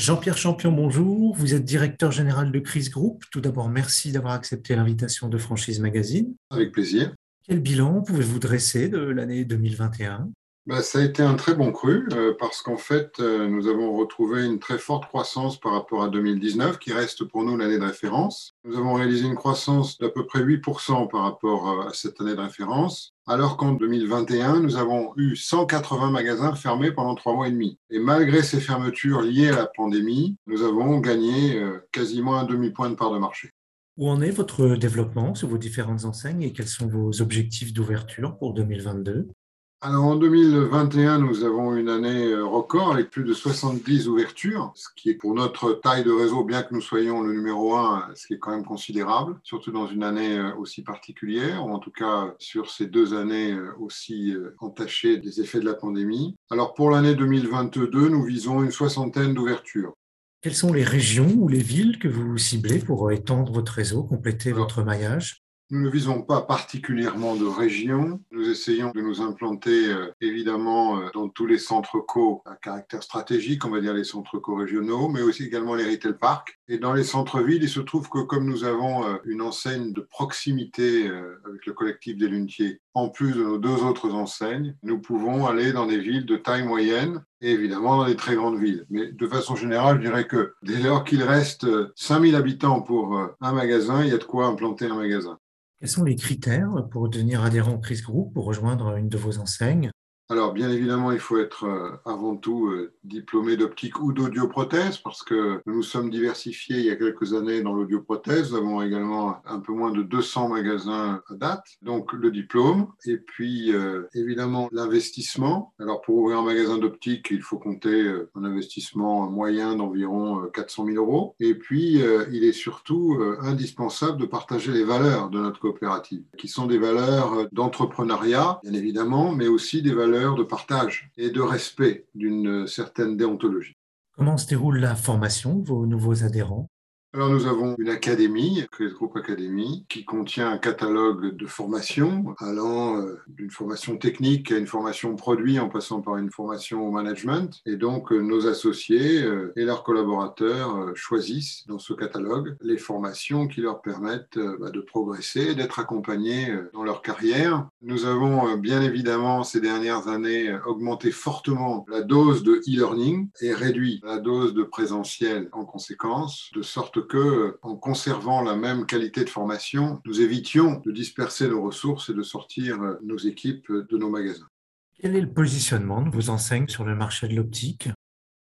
Jean-Pierre Champion, bonjour. Vous êtes directeur général de Chris Group. Tout d'abord, merci d'avoir accepté l'invitation de Franchise Magazine. Avec plaisir. Quel bilan pouvez-vous dresser de l'année 2021 bah, ça a été un très bon cru euh, parce qu'en fait, euh, nous avons retrouvé une très forte croissance par rapport à 2019 qui reste pour nous l'année de référence. Nous avons réalisé une croissance d'à peu près 8% par rapport euh, à cette année de référence, alors qu'en 2021, nous avons eu 180 magasins fermés pendant trois mois et demi. Et malgré ces fermetures liées à la pandémie, nous avons gagné quasiment un demi-point de part de marché. Où en est votre développement sur vos différentes enseignes et quels sont vos objectifs d'ouverture pour 2022 alors en 2021, nous avons une année euh, record avec plus de 70 ouvertures, ce qui est pour notre taille de réseau, bien que nous soyons le numéro un, ce qui est quand même considérable, surtout dans une année euh, aussi particulière, ou en tout cas sur ces deux années euh, aussi entachées des effets de la pandémie. Alors pour l'année 2022, nous visons une soixantaine d'ouvertures. Quelles sont les régions ou les villes que vous ciblez pour étendre votre réseau, compléter votre maillage? Nous ne visons pas particulièrement de région. Nous essayons de nous implanter euh, évidemment euh, dans tous les centres co à caractère stratégique, on va dire les centres co-régionaux, mais aussi également les retail parks. Et dans les centres-villes, il se trouve que comme nous avons euh, une enseigne de proximité avec le collectif des Lunetiers, en plus de nos deux autres enseignes, nous pouvons aller dans des villes de taille moyenne et évidemment dans des très grandes villes. Mais de façon générale, je dirais que dès lors qu'il reste 5000 habitants pour un magasin, il y a de quoi implanter un magasin. Quels sont les critères pour devenir adhérent au Chris Group, pour rejoindre une de vos enseignes? Alors, bien évidemment, il faut être euh, avant tout euh, diplômé d'optique ou d'audioprothèse parce que nous nous sommes diversifiés il y a quelques années dans l'audioprothèse. Nous avons également un peu moins de 200 magasins à date. Donc, le diplôme et puis euh, évidemment l'investissement. Alors, pour ouvrir un magasin d'optique, il faut compter un investissement moyen d'environ 400 000 euros. Et puis, il est surtout indispensable de partager les valeurs de notre coopérative, qui sont des valeurs d'entrepreneuriat, bien évidemment, mais aussi des valeurs de partage et de respect d'une certaine déontologie. Comment se déroule la formation vos nouveaux adhérents? Alors nous avons une académie, Chris Group Academy, qui contient un catalogue de formations allant euh, d'une formation technique à une formation produit en passant par une formation au management. Et donc euh, nos associés euh, et leurs collaborateurs choisissent dans ce catalogue les formations qui leur permettent bah, de progresser, d'être accompagnés dans leur carrière. Nous avons bien évidemment ces dernières années augmenté fortement la dose de e-learning et réduit la dose de présentiel en conséquence, de sorte que, en conservant la même qualité de formation, nous évitions de disperser nos ressources et de sortir euh, nos équipes de nos magasins. Quel est le positionnement de vos enseignes sur le marché de l'optique?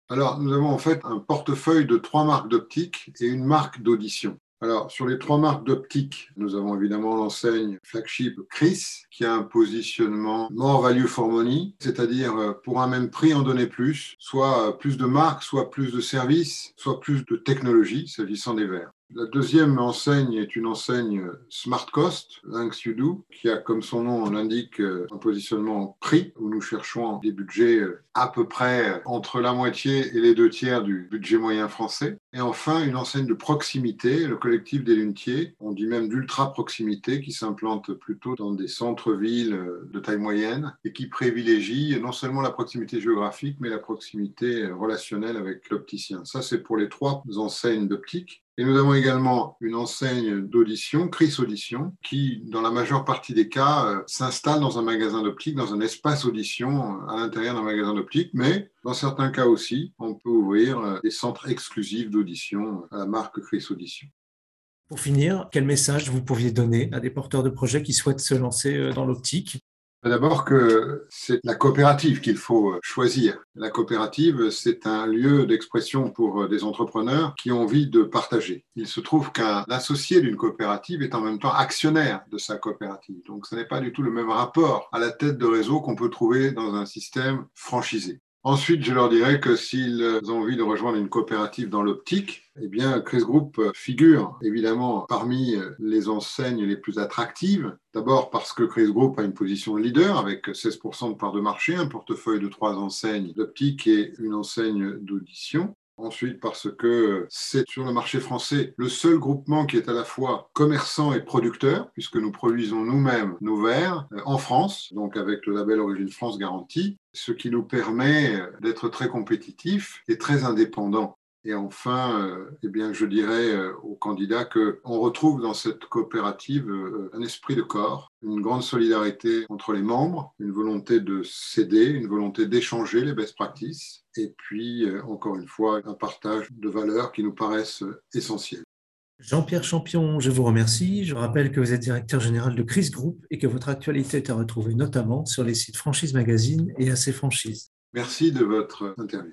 Alors, nous avons en fait un portefeuille de trois marques d'optique et une marque d'audition. Alors, sur les trois marques d'optique, nous avons évidemment l'enseigne flagship Chris, qui a un positionnement more value for money, c'est-à-dire euh, pour un même prix en donner plus, soit euh, plus de marques, soit plus de services, soit plus de technologie, s'agissant des verres. La deuxième enseigne est une enseigne Smart Cost, Do, qui a, comme son nom l'indique, un positionnement prix, où nous cherchons des budgets à peu près entre la moitié et les deux tiers du budget moyen français. Et enfin, une enseigne de proximité, le collectif des lunetiers, on dit même d'ultra proximité, qui s'implante plutôt dans des centres-villes de taille moyenne et qui privilégie non seulement la proximité géographique, mais la proximité relationnelle avec l'opticien. Ça, c'est pour les trois enseignes d'optique. Et nous avons également une enseigne d'audition, Chris Audition, qui, dans la majeure partie des cas, euh, s'installe dans un magasin d'optique, dans un espace audition euh, à l'intérieur d'un magasin d'optique, mais dans certains cas aussi, on peut ouvrir euh, des centres exclusifs d'audition à la marque Chris Audition. Pour finir, quel message vous pourriez donner à des porteurs de projets qui souhaitent se lancer dans l'optique? D'abord que c'est la coopérative qu'il faut choisir. La coopérative, c'est un lieu d'expression pour des entrepreneurs qui ont envie de partager. Il se trouve qu'un associé d'une coopérative est en même temps actionnaire de sa coopérative. Donc ce n'est pas du tout le même rapport à la tête de réseau qu'on peut trouver dans un système franchisé. Ensuite, je leur dirais que s'ils ont envie de rejoindre une coopérative dans l'optique, eh bien, Chris Group figure évidemment parmi les enseignes les plus attractives. D'abord parce que Chris Group a une position de leader avec 16% de part de marché, un portefeuille de trois enseignes d'optique et une enseigne d'audition. Ensuite, parce que c'est sur le marché français le seul groupement qui est à la fois commerçant et producteur, puisque nous produisons nous-mêmes nos verres euh, en France, donc avec le label Origine France garantie, ce qui nous permet d'être très compétitifs et très indépendants Et enfin, euh, eh bien, je dirais euh, aux candidats qu'on retrouve dans cette coopérative euh, un esprit de corps, une grande solidarité entre les membres, une volonté de s'aider, une volonté d'échanger les best practices, et puis, encore une fois, un partage de valeurs qui nous paraissent essentielles. Jean-Pierre Champion, je vous remercie. Je rappelle que vous êtes directeur général de Chris Group et que votre actualité est à retrouver notamment sur les sites Franchise Magazine et AC Franchise. Merci de votre interview.